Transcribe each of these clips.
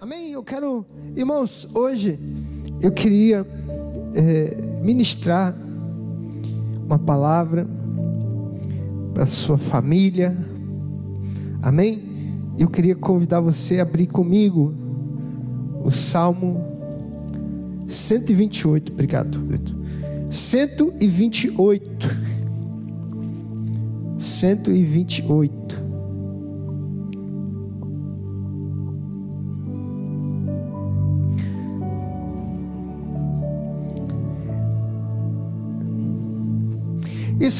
Amém? Eu quero, irmãos, hoje eu queria é, ministrar uma palavra para sua família. Amém? Eu queria convidar você a abrir comigo o Salmo 128. Obrigado, Beto. 128. 128.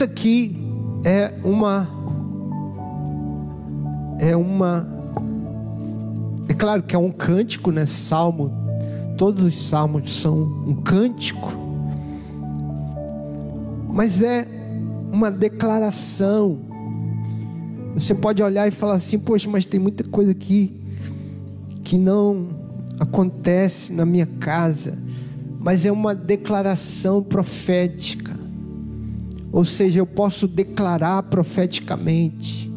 Isso aqui é uma é uma é claro que é um cântico, né? Salmo, todos os salmos são um cântico. Mas é uma declaração. Você pode olhar e falar assim: "Poxa, mas tem muita coisa aqui que não acontece na minha casa". Mas é uma declaração profética ou seja, eu posso declarar profeticamente,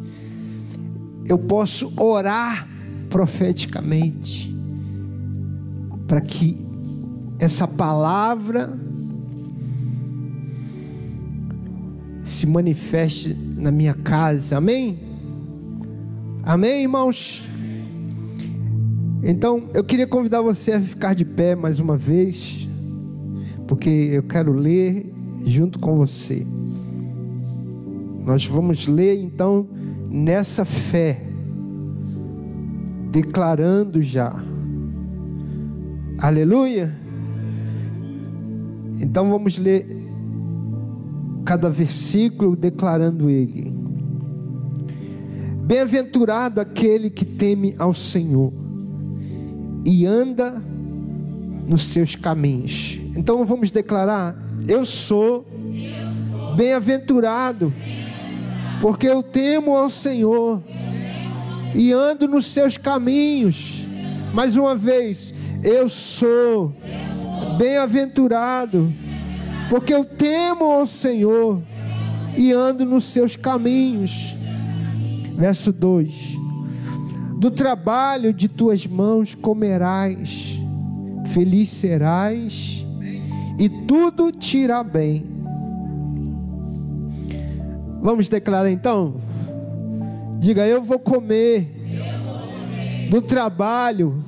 eu posso orar profeticamente, para que essa palavra se manifeste na minha casa, amém? Amém, irmãos? Então, eu queria convidar você a ficar de pé mais uma vez, porque eu quero ler junto com você. Nós vamos ler então nessa fé, declarando já. Aleluia. Então vamos ler cada versículo declarando ele. Bem-aventurado aquele que teme ao Senhor e anda nos seus caminhos. Então vamos declarar: Eu sou bem-aventurado porque eu temo ao Senhor e ando nos seus caminhos. Mais uma vez, eu sou bem-aventurado, porque eu temo ao Senhor e ando nos seus caminhos. Verso 2: Do trabalho de tuas mãos comerás, feliz serás, e tudo te irá bem Vamos declarar então? Diga, eu vou comer, do trabalho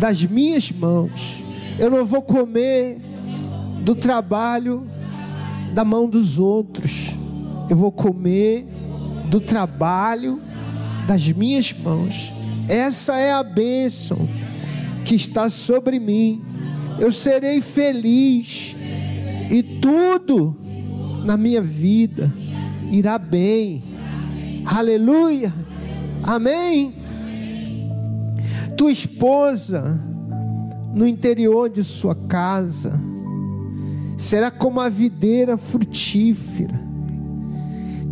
das minhas mãos. Eu não vou comer do trabalho da mão dos outros. Eu vou comer do trabalho das minhas mãos. Essa é a bênção que está sobre mim. Eu serei feliz e tudo na minha vida irá bem. Aleluia. Amém. Tua esposa no interior de sua casa será como a videira frutífera.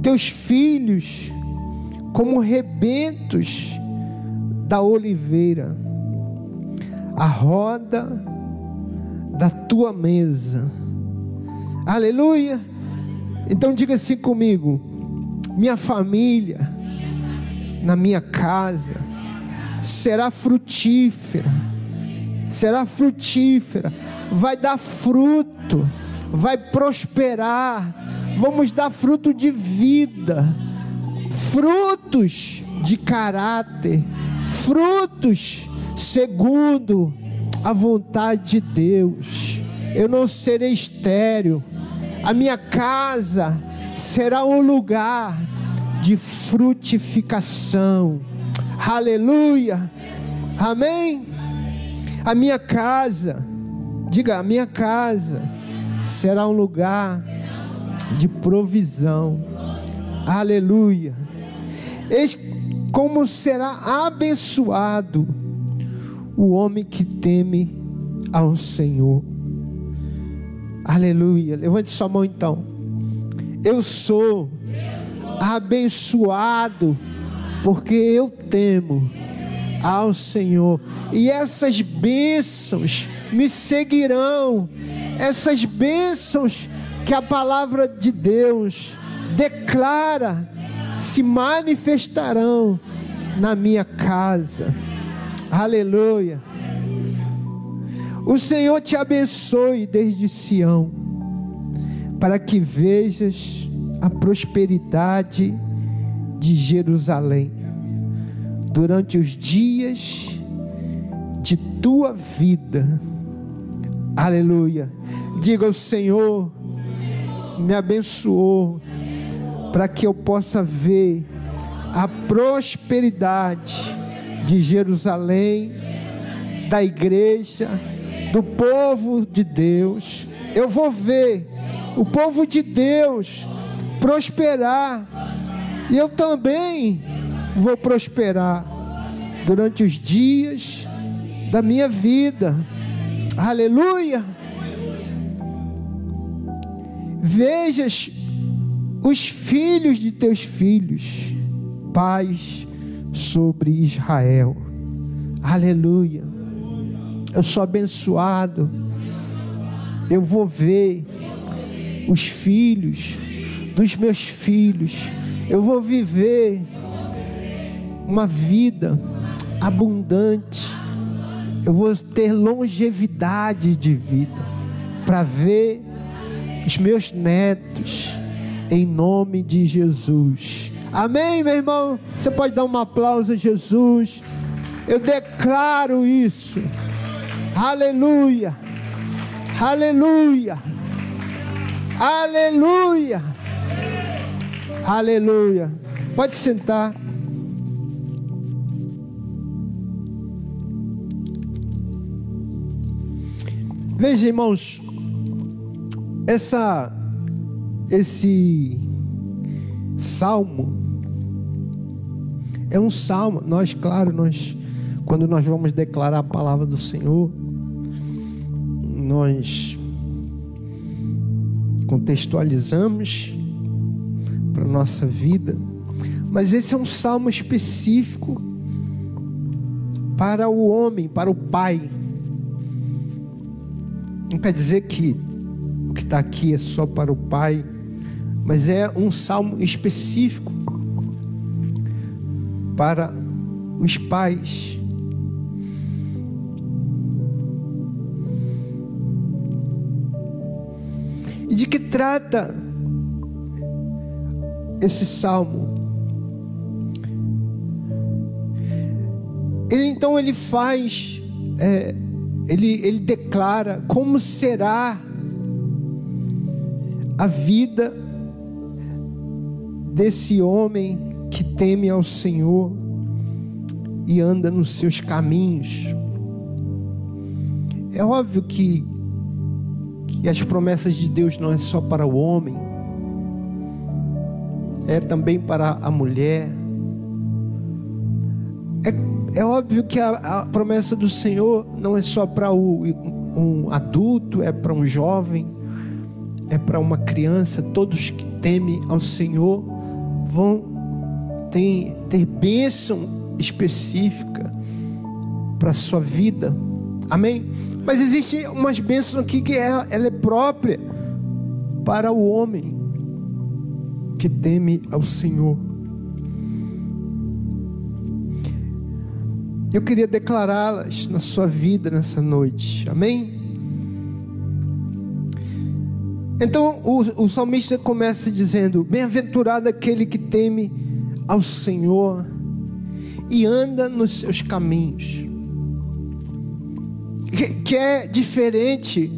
Teus filhos como rebentos da oliveira. A roda da tua mesa. Aleluia. Então diga assim comigo: minha família, na minha casa, será frutífera, será frutífera, vai dar fruto, vai prosperar, vamos dar fruto de vida, frutos de caráter, frutos segundo a vontade de Deus. Eu não serei estéril a minha casa será um lugar de frutificação. Aleluia. Amém. A minha casa, diga, a minha casa será um lugar de provisão. Aleluia. Eis como será abençoado o homem que teme ao Senhor. Aleluia. Levante sua mão então. Eu sou abençoado porque eu temo ao Senhor. E essas bênçãos me seguirão. Essas bênçãos que a palavra de Deus declara se manifestarão na minha casa. Aleluia. O Senhor te abençoe desde Sião, para que vejas a prosperidade de Jerusalém durante os dias de tua vida. Aleluia. Diga ao Senhor, me abençoou, para que eu possa ver a prosperidade de Jerusalém, da igreja, do povo de Deus. Eu vou ver o povo de Deus prosperar, e eu também vou prosperar durante os dias da minha vida. Aleluia! Vejas os filhos de teus filhos, paz sobre Israel. Aleluia. Eu sou abençoado. Eu vou ver os filhos dos meus filhos. Eu vou viver uma vida abundante. Eu vou ter longevidade de vida para ver os meus netos em nome de Jesus. Amém, meu irmão? Você pode dar um aplauso a Jesus. Eu declaro isso. Aleluia. Aleluia. Aleluia. Aleluia. Pode sentar. Veja, irmãos, essa esse salmo é um salmo. Nós, claro, nós quando nós vamos declarar a palavra do Senhor, nós contextualizamos para a nossa vida, mas esse é um salmo específico para o homem, para o pai. Não quer dizer que o que está aqui é só para o pai, mas é um salmo específico para os pais. E de que trata esse salmo? Ele então ele faz é, ele, ele declara como será a vida desse homem que teme ao Senhor e anda nos seus caminhos. É óbvio que, que as promessas de Deus não é só para o homem, é também para a mulher. É é óbvio que a, a promessa do Senhor não é só para um adulto, é para um jovem, é para uma criança. Todos que temem ao Senhor vão ter, ter bênção específica para a sua vida. Amém? Mas existem umas bênçãos aqui que ela, ela é própria para o homem que teme ao Senhor. Eu queria declará-las na sua vida nessa noite. Amém? Então o, o salmista começa dizendo: Bem-aventurado aquele que teme ao Senhor e anda nos seus caminhos. Que, é diferente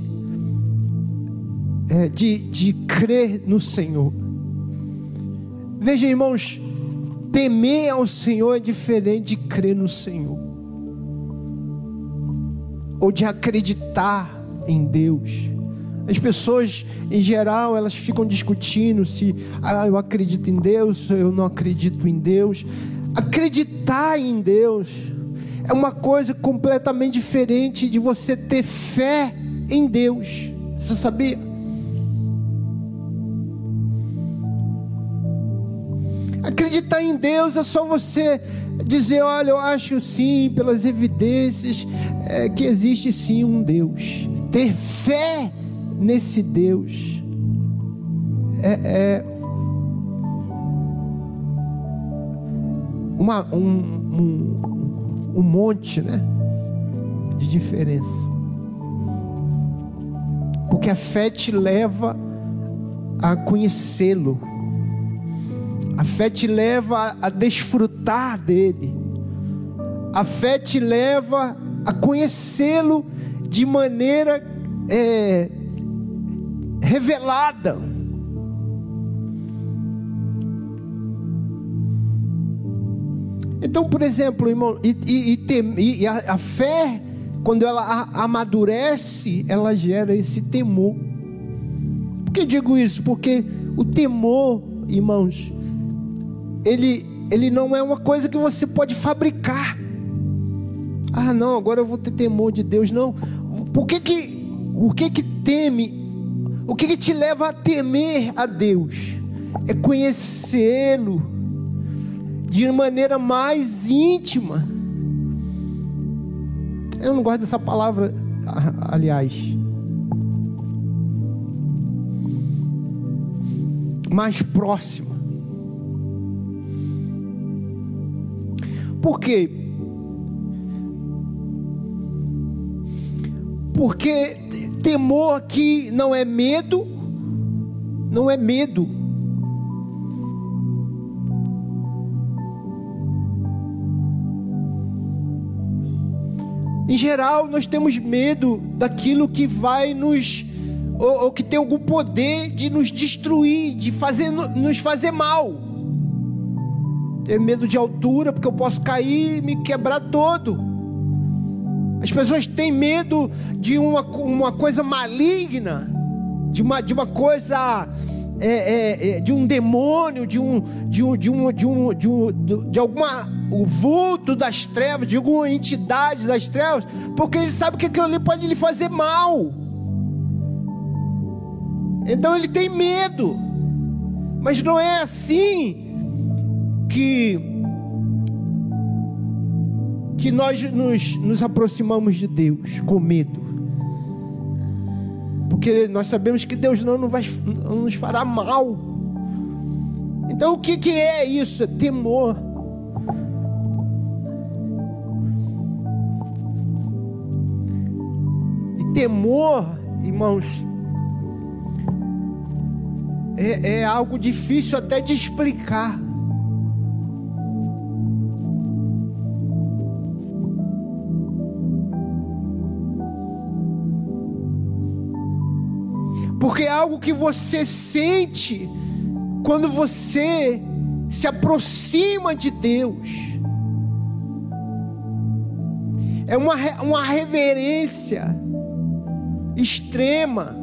é, de, de crer no Senhor. Veja, irmãos, Temer ao Senhor é diferente de crer no Senhor, ou de acreditar em Deus. As pessoas, em geral, elas ficam discutindo se ah, eu acredito em Deus, eu não acredito em Deus. Acreditar em Deus é uma coisa completamente diferente de você ter fé em Deus. Você sabia? Acreditar em Deus é só você dizer: olha, eu acho sim, pelas evidências, é, que existe sim um Deus. Ter fé nesse Deus é, é uma, um, um, um monte, né? De diferença. Porque a fé te leva a conhecê-lo. A fé te leva a desfrutar dele. A fé te leva a conhecê-lo de maneira é, revelada. Então, por exemplo, irmão, e, e, e, a, a, fé, quando ela amadurece, ela gera esse temor. Por que digo isso? Porque o temor, irmãos, ele, ele não é uma coisa que você pode fabricar. Ah, não, agora eu vou ter temor de Deus. Não. Por que que, o que que teme? O que que te leva a temer a Deus? É conhecê-lo de maneira mais íntima. Eu não gosto dessa palavra, aliás. Mais próxima. Por quê? Porque temor aqui não é medo, não é medo. Em geral, nós temos medo daquilo que vai nos ou, ou, que tem algum poder de nos destruir, de fazer nos fazer mal. Tenho medo de altura porque eu posso cair e me quebrar todo. As pessoas têm medo de uma, uma coisa maligna, de uma, de uma coisa, é, é, é, de um demônio, de um, de um, de um, de um, de, um, de alguma o vulto das trevas, de alguma entidade das trevas, porque ele sabe que aquilo ali pode lhe fazer mal. Então ele tem medo, mas não é assim que que nós nos, nos aproximamos de Deus com medo. Porque nós sabemos que Deus não, não, vai, não nos fará mal. Então o que, que é isso? É temor. Temor, irmãos, é, é algo difícil até de explicar. porque é algo que você sente quando você se aproxima de Deus. É uma, uma reverência extrema.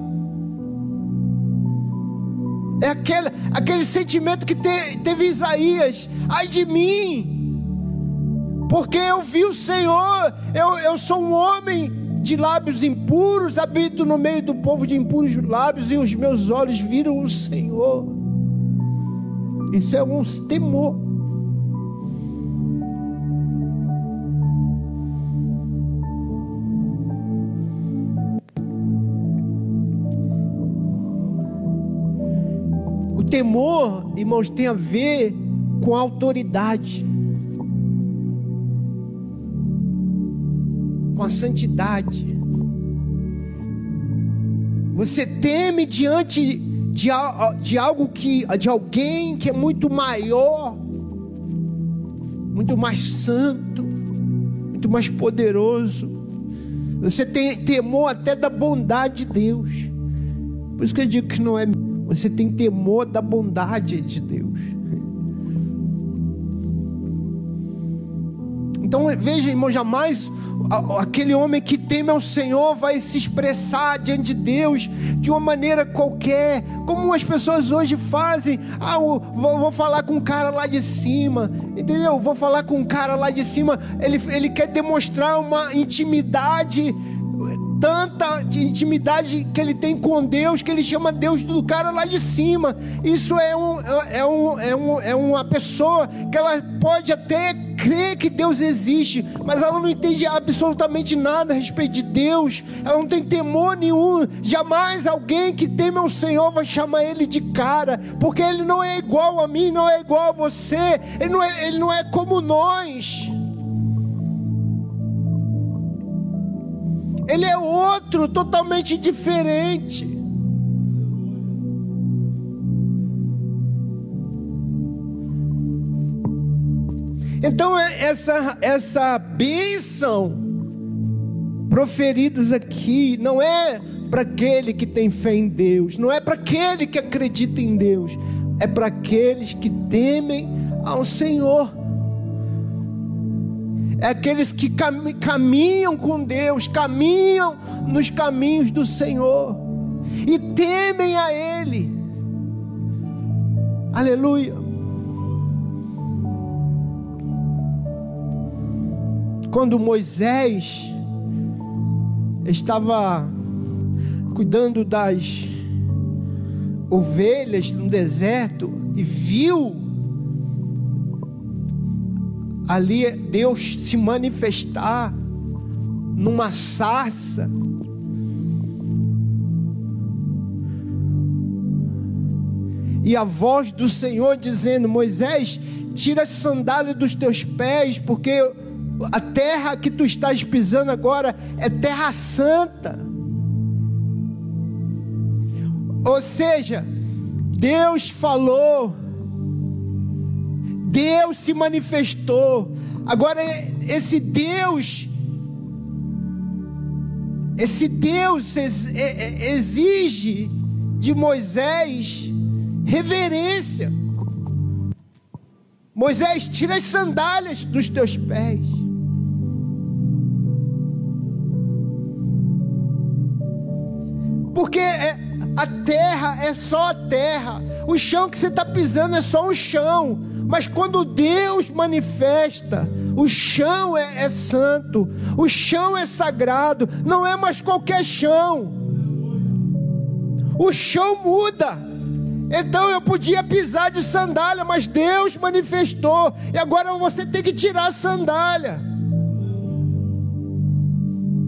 É aquele, aquele sentimento que te, teve Isaías: ai de mim, porque eu vi o Senhor, eu, eu sou um homem de lábios impuros, habito no meio do povo de impuros lábios, e os meus olhos viram o Senhor. Isso é um temor. Temor, irmãos, tem a ver com autoridade. com a santidade. Você teme diante de, de algo que, de alguém que é muito maior, muito mais santo, muito mais poderoso. Você tem temor até da bondade de Deus. Por isso que eu digo que não é. Você tem temor da bondade de Deus. Então veja, irmão, jamais aquele homem que teme ao Senhor vai se expressar diante de Deus de uma maneira qualquer, como as pessoas hoje fazem. Ah, vou, vou falar com um cara lá de cima, entendeu? Vou falar com um cara lá de cima. Ele, ele quer demonstrar uma intimidade tanta intimidade que ele tem com Deus que ele chama Deus do cara lá de cima. Isso é, um, é, um, é, um, é uma pessoa que ela pode até crer que Deus existe, mas ela não entende absolutamente nada a respeito de Deus. Ela não tem temor nenhum. Jamais alguém que teme ao Senhor vai chamar ele de cara, porque ele não é igual a mim, não é igual a você. Ele não é, ele não é como nós. Ele é outro, totalmente diferente. Então, é, essa, essa bênção proferidas aqui não é para aquele que tem fé em Deus, não é para aquele que acredita em Deus, é para aqueles que temem ao Senhor. É aqueles que cam caminham com Deus, caminham nos caminhos do Senhor e temem a Ele. Aleluia. Quando Moisés estava cuidando das ovelhas no deserto e viu ali Deus se manifestar numa sarça. E a voz do Senhor dizendo: Moisés, tira as sandálias dos teus pés, porque a terra que tu estás pisando agora é terra santa. Ou seja, Deus falou, Deus se manifestou. Agora, esse Deus, esse Deus exige de Moisés reverência. Moisés, tira as sandálias dos teus pés. Porque é, a terra é só a terra, o chão que você está pisando é só um chão. Mas quando Deus manifesta, o chão é, é santo, o chão é sagrado, não é mais qualquer chão. O chão muda. Então eu podia pisar de sandália, mas Deus manifestou, e agora você tem que tirar a sandália.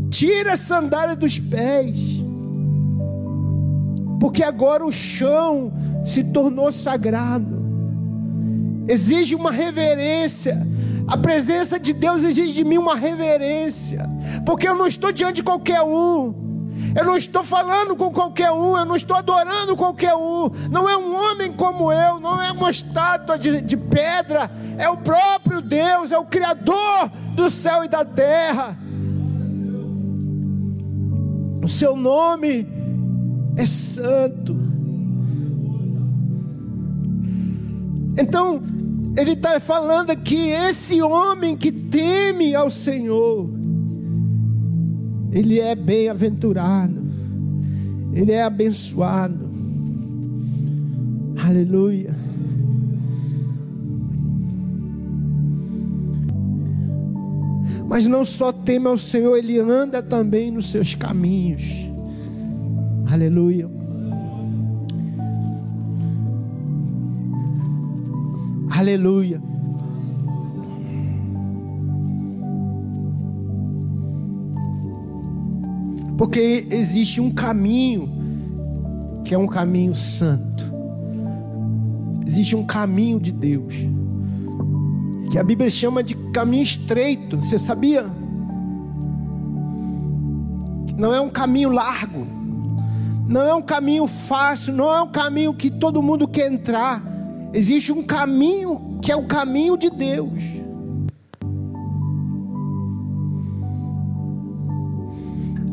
Tira a sandália dos pés porque agora o chão se tornou sagrado. Exige uma reverência. A presença de Deus exige de mim uma reverência, porque eu não estou diante de qualquer um. Eu não estou falando com qualquer um, eu não estou adorando qualquer um. Não é um homem como eu, não é uma estátua de, de pedra, é o próprio Deus, é o Criador do céu e da terra. O seu nome é santo. Então, ele está falando aqui: esse homem que teme ao Senhor, ele é bem-aventurado, ele é abençoado. Aleluia. Mas não só teme ao Senhor, ele anda também nos seus caminhos. Aleluia. Aleluia. Porque existe um caminho que é um caminho santo. Existe um caminho de Deus. Que a Bíblia chama de caminho estreito. Você sabia? Não é um caminho largo não é um caminho fácil, não é um caminho que todo mundo quer entrar. Existe um caminho que é o caminho de Deus.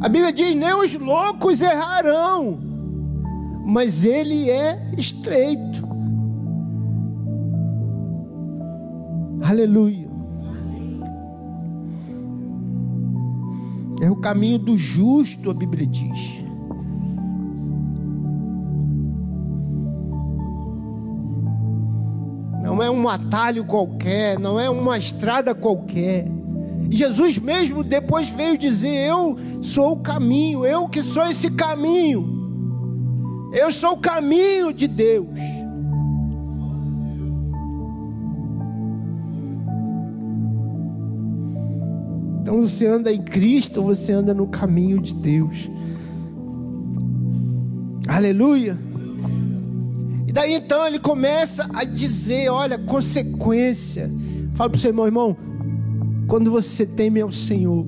A Bíblia diz: nem os loucos errarão, mas ele é estreito. Aleluia. É o caminho do justo, a Bíblia diz. Não é um atalho qualquer, não é uma estrada qualquer. Jesus mesmo depois veio dizer: Eu sou o caminho, eu que sou esse caminho, eu sou o caminho de Deus. Então você anda em Cristo, você anda no caminho de Deus. Aleluia daí então ele começa a dizer: olha, consequência. Fala para o seu irmão, irmão, quando você teme ao Senhor,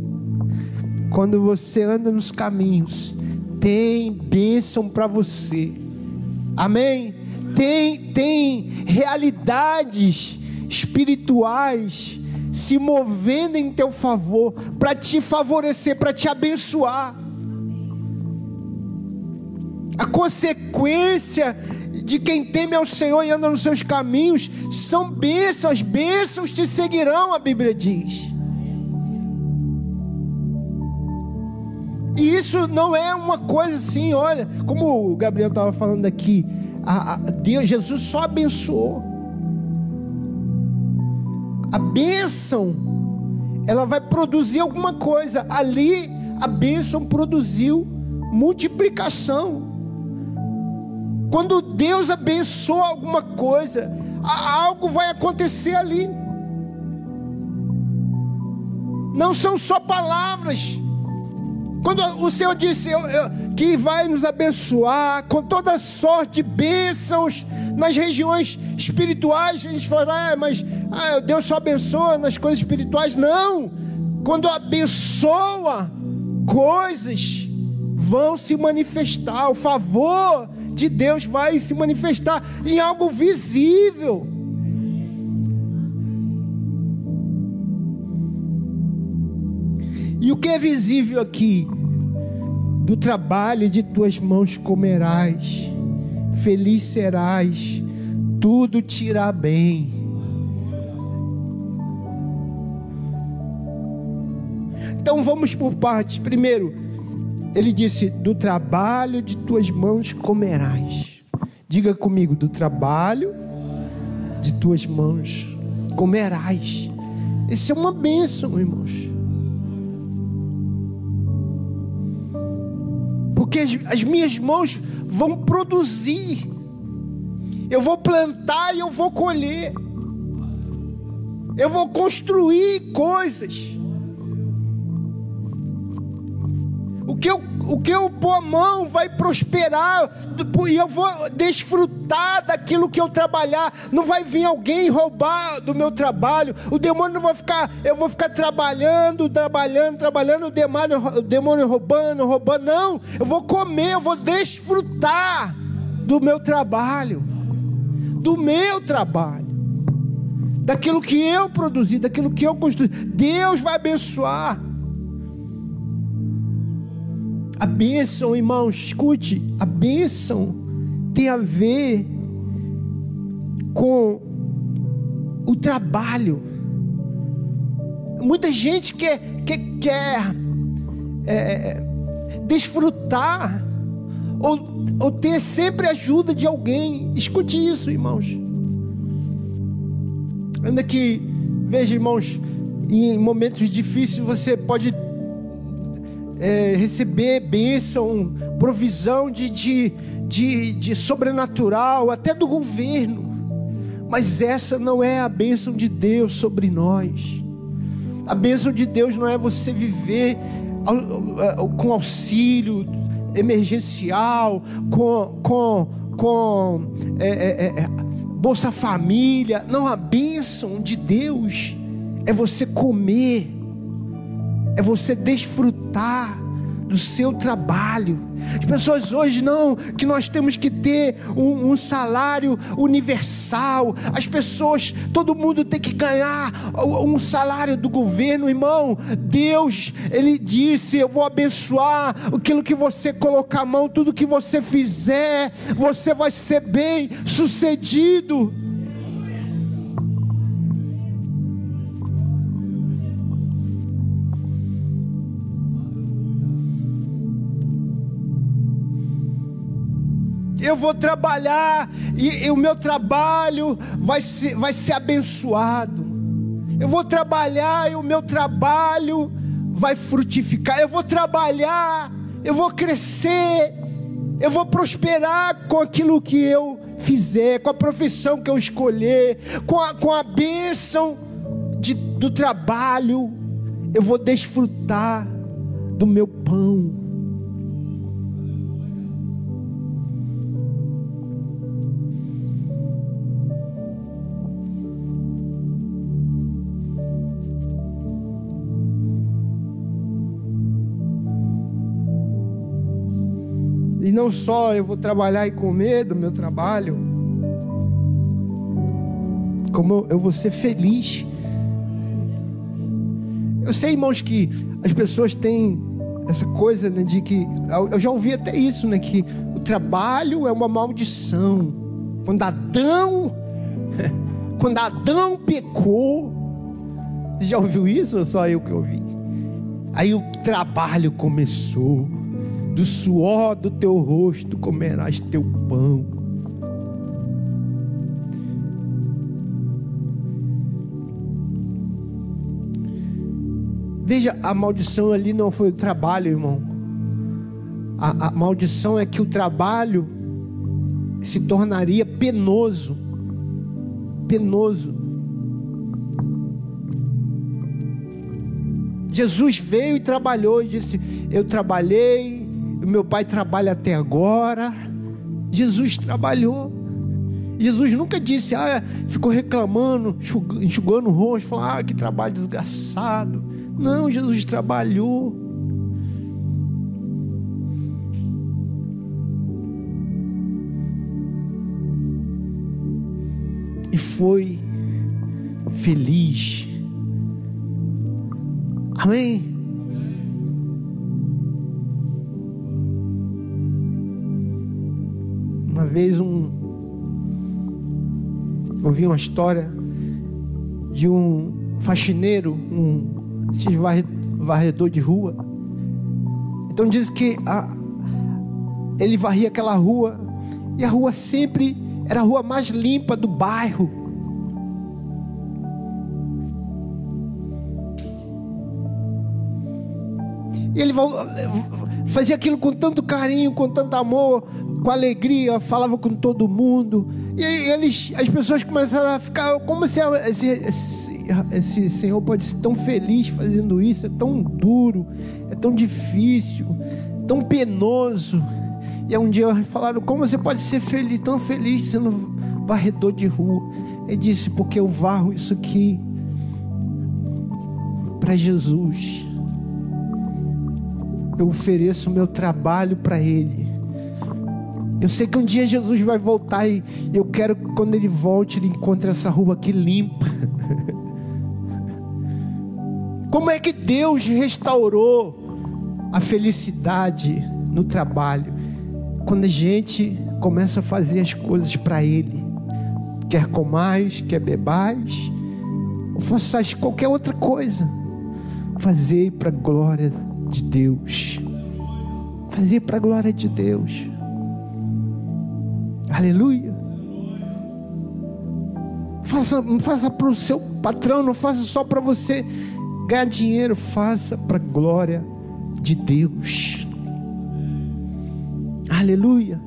quando você anda nos caminhos, tem bênção para você. Amém? Tem, tem realidades espirituais se movendo em teu favor, para te favorecer, para te abençoar. A consequência de quem teme ao Senhor e anda nos seus caminhos são bênçãos, as bênçãos te seguirão, a Bíblia diz. E isso não é uma coisa assim, olha, como o Gabriel estava falando aqui, a, a Deus, Jesus só abençoou. A bênção, ela vai produzir alguma coisa. Ali, a bênção produziu multiplicação. Quando Deus abençoa alguma coisa, algo vai acontecer ali. Não são só palavras. Quando o Senhor disse eu, eu, que vai nos abençoar com toda sorte de bênçãos nas regiões espirituais, a gente fala, ah, mas ah, Deus só abençoa nas coisas espirituais. Não, quando abençoa, coisas vão se manifestar, o favor de Deus vai se manifestar em algo visível. E o que é visível aqui? Do trabalho de tuas mãos comerás, feliz serás, tudo te irá bem. Então vamos por partes. Primeiro, ele disse: Do trabalho de tuas mãos comerás. Diga comigo: Do trabalho de tuas mãos comerás. Isso é uma bênção, irmãos. porque as, as minhas mãos vão produzir. Eu vou plantar e eu vou colher. Eu vou construir coisas. O que eu o que eu pôr a mão vai prosperar, e eu vou desfrutar daquilo que eu trabalhar. Não vai vir alguém roubar do meu trabalho. O demônio não vai ficar, eu vou ficar trabalhando, trabalhando, trabalhando, o demônio, o demônio roubando, roubando. Não, eu vou comer, eu vou desfrutar do meu trabalho, do meu trabalho, daquilo que eu produzi, daquilo que eu construí. Deus vai abençoar. A bênção, irmãos, escute, a bênção tem a ver com o trabalho. Muita gente quer, quer, quer é, desfrutar ou, ou ter sempre ajuda de alguém. Escute isso, irmãos. Ainda que, veja, irmãos, em momentos difíceis você pode é, receber bênção, provisão de, de, de, de sobrenatural, até do governo. Mas essa não é a bênção de Deus sobre nós. A bênção de Deus não é você viver com auxílio emergencial, com, com, com é, é, é, Bolsa Família. Não, a bênção de Deus é você comer é você desfrutar do seu trabalho. As pessoas hoje não, que nós temos que ter um, um, salário universal. As pessoas, todo mundo tem que ganhar um salário do governo, irmão. Deus, Ele disse: Eu vou abençoar aquilo que você colocar a mão, tudo que você fizer, você vai ser bem sucedido. Eu vou trabalhar e, e o meu trabalho vai ser, vai ser abençoado. Eu vou trabalhar e o meu trabalho vai frutificar. Eu vou trabalhar, eu vou crescer, eu vou prosperar com aquilo que eu fizer, com a profissão que eu escolher, com a, com a bênção de, do trabalho. Eu vou desfrutar do meu pão. Não só eu vou trabalhar e comer do meu trabalho, como eu vou ser feliz. Eu sei, irmãos, que as pessoas têm essa coisa né, de que. Eu já ouvi até isso, né? Que o trabalho é uma maldição. Quando Adão. Quando Adão pecou. Você já ouviu isso ou só eu que ouvi? Aí o trabalho começou. Do suor do teu rosto comerás teu pão. Veja, a maldição ali não foi o trabalho, irmão. A, a maldição é que o trabalho se tornaria penoso. Penoso. Jesus veio e trabalhou e disse: Eu trabalhei, meu pai trabalha até agora. Jesus trabalhou. Jesus nunca disse, ah, ficou reclamando, enxugando o rosto, falando, ah, que trabalho desgraçado. Não, Jesus trabalhou. E foi feliz. Amém? Vez um ouvi uma história de um faxineiro, um varredor de rua. Então diz que a, ele varria aquela rua e a rua sempre era a rua mais limpa do bairro. E ele fazia aquilo com tanto carinho, com tanto amor, com alegria, falava com todo mundo. E eles, as pessoas começaram a ficar como se esse, esse esse Senhor pode ser tão feliz fazendo isso, é tão duro, é tão difícil, tão penoso. E um dia falaram: Como você pode ser feliz, tão feliz sendo varredor de rua? Ele disse: Porque eu varro isso aqui para Jesus. Eu ofereço o meu trabalho para Ele. Eu sei que um dia Jesus vai voltar e eu quero que quando Ele volte, Ele encontre essa rua aqui limpa. Como é que Deus restaurou a felicidade no trabalho? Quando a gente começa a fazer as coisas para Ele, quer comais, quer bebais, ou façais qualquer outra coisa, fazer para a glória de Deus. Fazer para a glória de Deus. Aleluia. Faça, faça para o seu patrão, não faça só para você ganhar dinheiro, faça para a glória de Deus. Aleluia.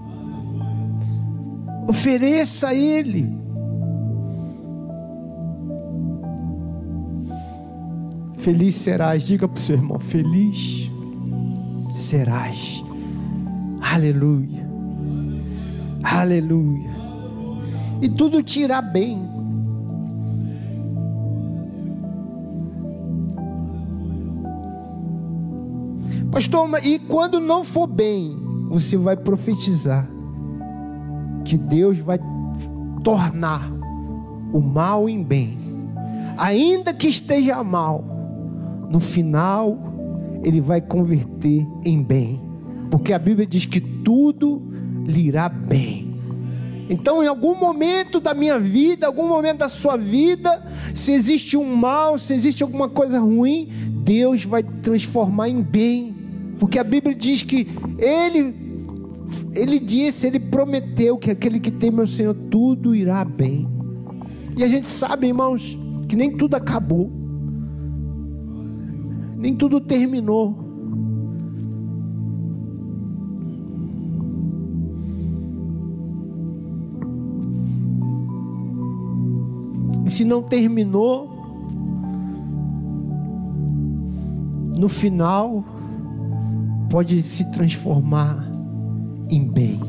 Ofereça a Ele. Feliz serás, diga para o seu irmão: feliz serás. Aleluia. Aleluia. E tudo te irá bem. Pastor, e quando não for bem, você vai profetizar que Deus vai tornar o mal em bem, ainda que esteja mal, no final ele vai converter em bem, porque a Bíblia diz que tudo lhe irá bem. Então, em algum momento da minha vida, algum momento da sua vida, se existe um mal, se existe alguma coisa ruim, Deus vai transformar em bem porque a Bíblia diz que ele ele disse, ele prometeu que aquele que tem meu Senhor tudo irá bem. E a gente sabe, irmãos, que nem tudo acabou. Nem tudo terminou. E se não terminou, no final pode se transformar em bem.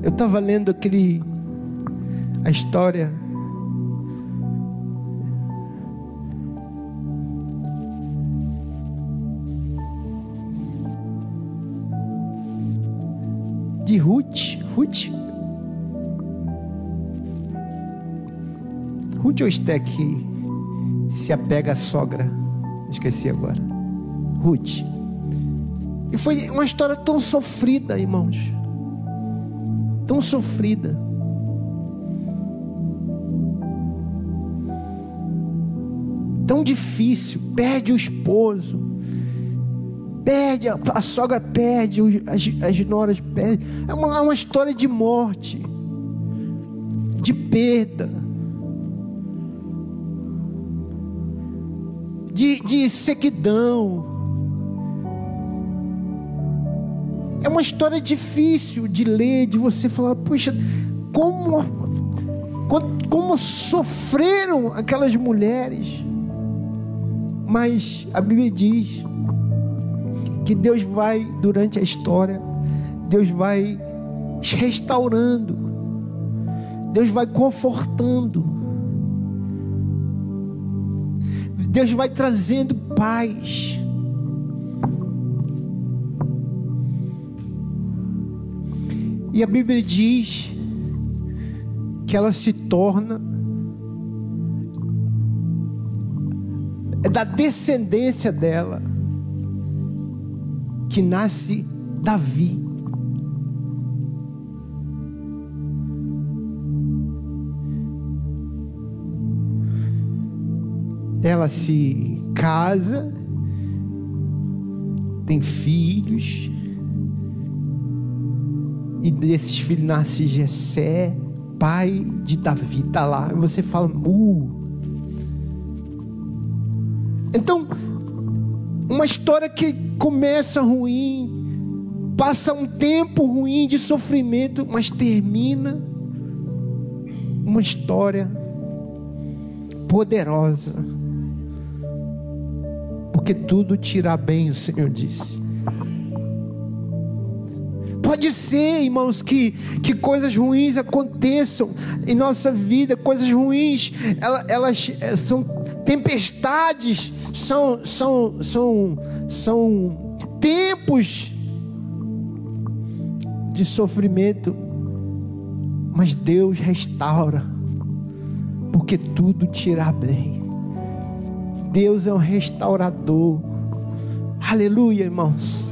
Eu estava lendo aquele a história Ruth. Ruth? Ruth ou Esté que se apega à sogra? Esqueci agora. Ruth. E foi uma história tão sofrida, irmãos. Tão sofrida. Tão difícil. Perde o esposo. Perde, a, sogra perde, as, as noras perdem. É uma, é uma história de morte, de perda, de, de sequidão. É uma história difícil de ler, de você falar, puxa, como, como sofreram aquelas mulheres. Mas a Bíblia diz que Deus vai, durante a história, Deus vai restaurando, Deus vai confortando, Deus vai trazendo paz. E a Bíblia diz que ela se torna da descendência dela que nasce Davi. Ela se casa, tem filhos, e desses filhos nasce Jessé, pai de Davi, está lá. E você fala, mu. Então, uma história que começa ruim, passa um tempo ruim de sofrimento, mas termina uma história poderosa. Porque tudo tira bem, o Senhor disse. Pode ser, irmãos, que, que coisas ruins aconteçam em nossa vida, coisas ruins, elas, elas eh, são tempestades, são, são, são, são tempos de sofrimento, mas Deus restaura, porque tudo tira bem. Deus é um restaurador. Aleluia, irmãos.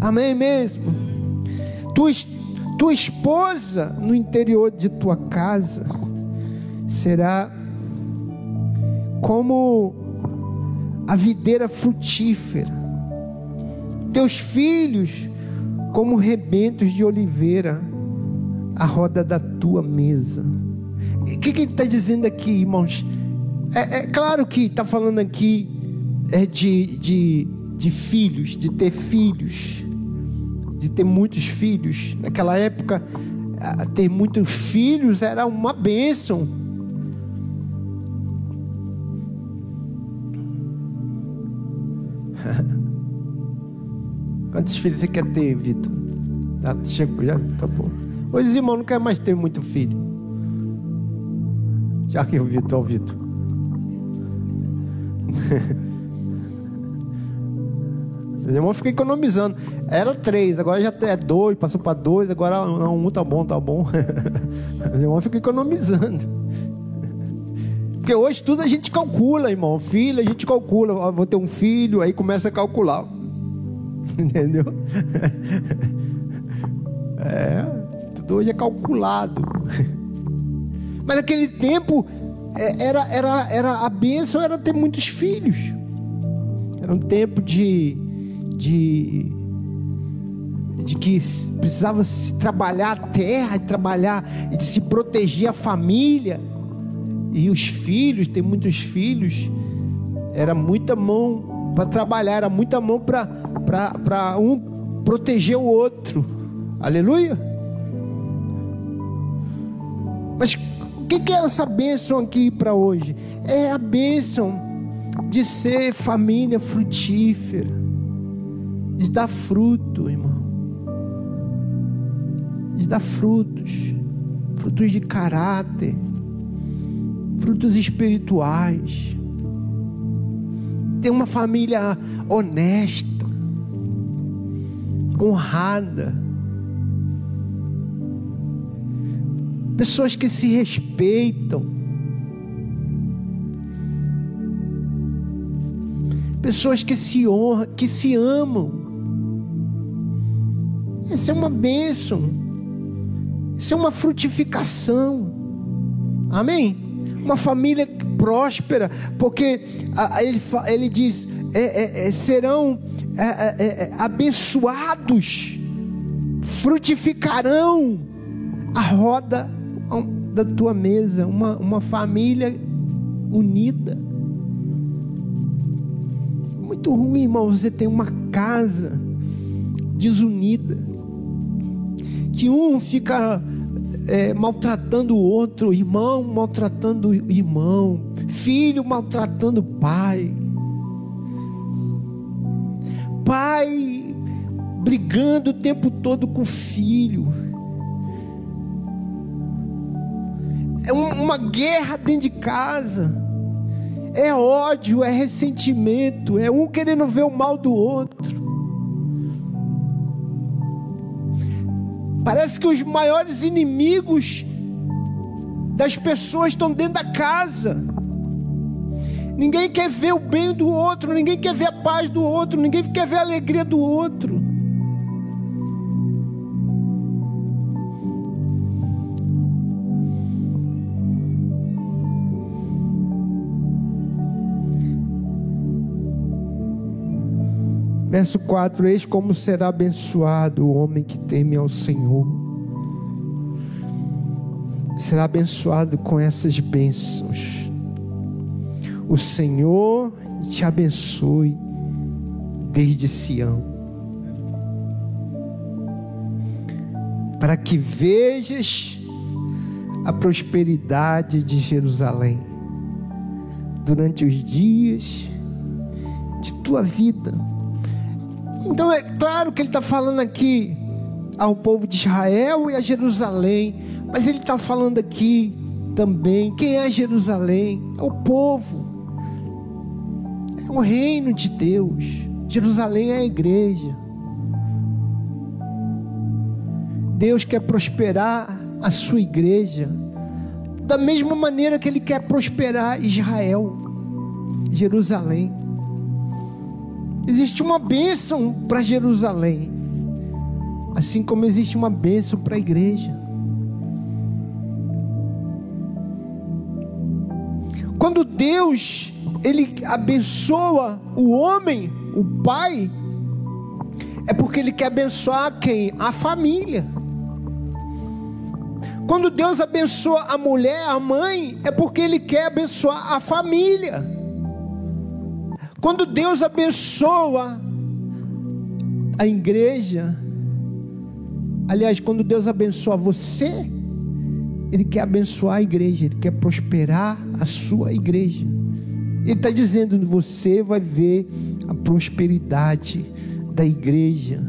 Amém mesmo tua, tua esposa no interior de tua casa será como a videira frutífera, teus filhos como rebentos de oliveira à roda da tua mesa. O que, que ele está dizendo aqui, irmãos? É, é claro que está falando aqui é de, de, de filhos, de ter filhos de ter muitos filhos. Naquela época, ter muitos filhos era uma bênção. Quantos filhos você quer ter, Vitor? Tá, chegou já? Tá bom. Hoje os irmãos não querem mais ter muito filho. Já que o Vitor, o Vitor. Os irmãos ficam economizando. Era três, agora já é dois, passou para dois, agora não, um tá bom, tá bom. Os irmãos ficam economizando. Porque hoje tudo a gente calcula, irmão. Filho, a gente calcula. Vou ter um filho, aí começa a calcular. Entendeu? É, tudo hoje é calculado. Mas naquele tempo é, era, era, era a bênção era ter muitos filhos. Era um tempo de de, de que precisava se trabalhar a terra, de trabalhar e de se proteger a família. E os filhos, tem muitos filhos, era muita mão para trabalhar, era muita mão para um proteger o outro. Aleluia? Mas o que é essa bênção aqui para hoje? É a bênção de ser família frutífera de dar fruto, irmão. De dar frutos, frutos de caráter, frutos espirituais. Ter uma família honesta, honrada. pessoas que se respeitam, pessoas que se honram, que se amam. Essa é uma bênção, isso é uma frutificação, amém? Uma família próspera, porque ele, ele diz: é, é, é, serão é, é, abençoados, frutificarão a roda da tua mesa, uma, uma família unida. Muito ruim, irmão, você tem uma casa desunida, que um fica é, maltratando o outro, irmão maltratando irmão, filho maltratando o pai, pai brigando o tempo todo com filho. É uma guerra dentro de casa. É ódio, é ressentimento, é um querendo ver o mal do outro. Parece que os maiores inimigos das pessoas estão dentro da casa. Ninguém quer ver o bem do outro, ninguém quer ver a paz do outro, ninguém quer ver a alegria do outro. Verso 4: Eis como será abençoado o homem que teme ao Senhor. Será abençoado com essas bênçãos. O Senhor te abençoe desde Sião. Para que vejas a prosperidade de Jerusalém durante os dias de tua vida então é claro que ele está falando aqui ao povo de Israel e a Jerusalém, mas ele está falando aqui também. Quem é Jerusalém? É o povo, é o reino de Deus. Jerusalém é a igreja. Deus quer prosperar a sua igreja, da mesma maneira que Ele quer prosperar Israel, Jerusalém. Existe uma bênção para Jerusalém, assim como existe uma bênção para a igreja. Quando Deus ele abençoa o homem, o pai, é porque ele quer abençoar quem? A família. Quando Deus abençoa a mulher, a mãe, é porque ele quer abençoar a família. Quando Deus abençoa a igreja, aliás, quando Deus abençoa você, Ele quer abençoar a igreja, Ele quer prosperar a sua igreja. Ele está dizendo: você vai ver a prosperidade da igreja.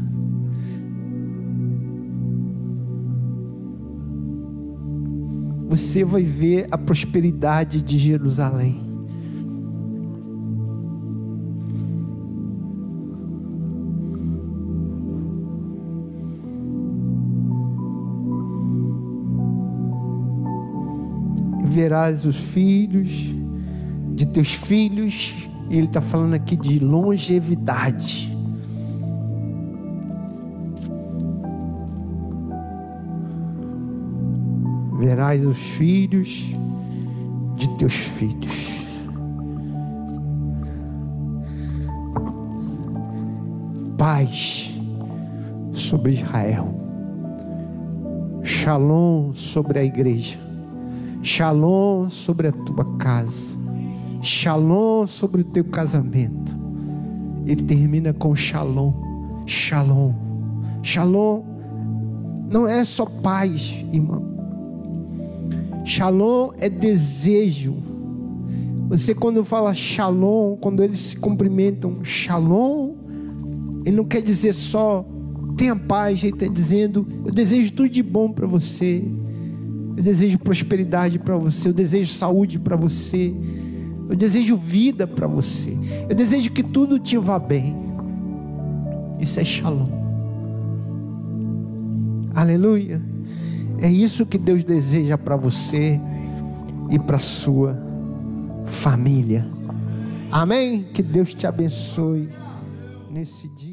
Você vai ver a prosperidade de Jerusalém. Verás os filhos de teus filhos. E ele está falando aqui de longevidade. Verás os filhos de teus filhos. Paz sobre Israel. Shalom sobre a igreja Shalom sobre a tua casa. Shalom sobre o teu casamento. Ele termina com shalom. Shalom. Shalom não é só paz, irmão. Shalom é desejo. Você quando fala shalom, quando eles se cumprimentam, shalom, ele não quer dizer só tenha paz, ele está dizendo eu desejo tudo de bom para você. Eu desejo prosperidade para você, eu desejo saúde para você, eu desejo vida para você, eu desejo que tudo te vá bem. Isso é shalom. Aleluia. É isso que Deus deseja para você e para sua família. Amém? Que Deus te abençoe nesse dia.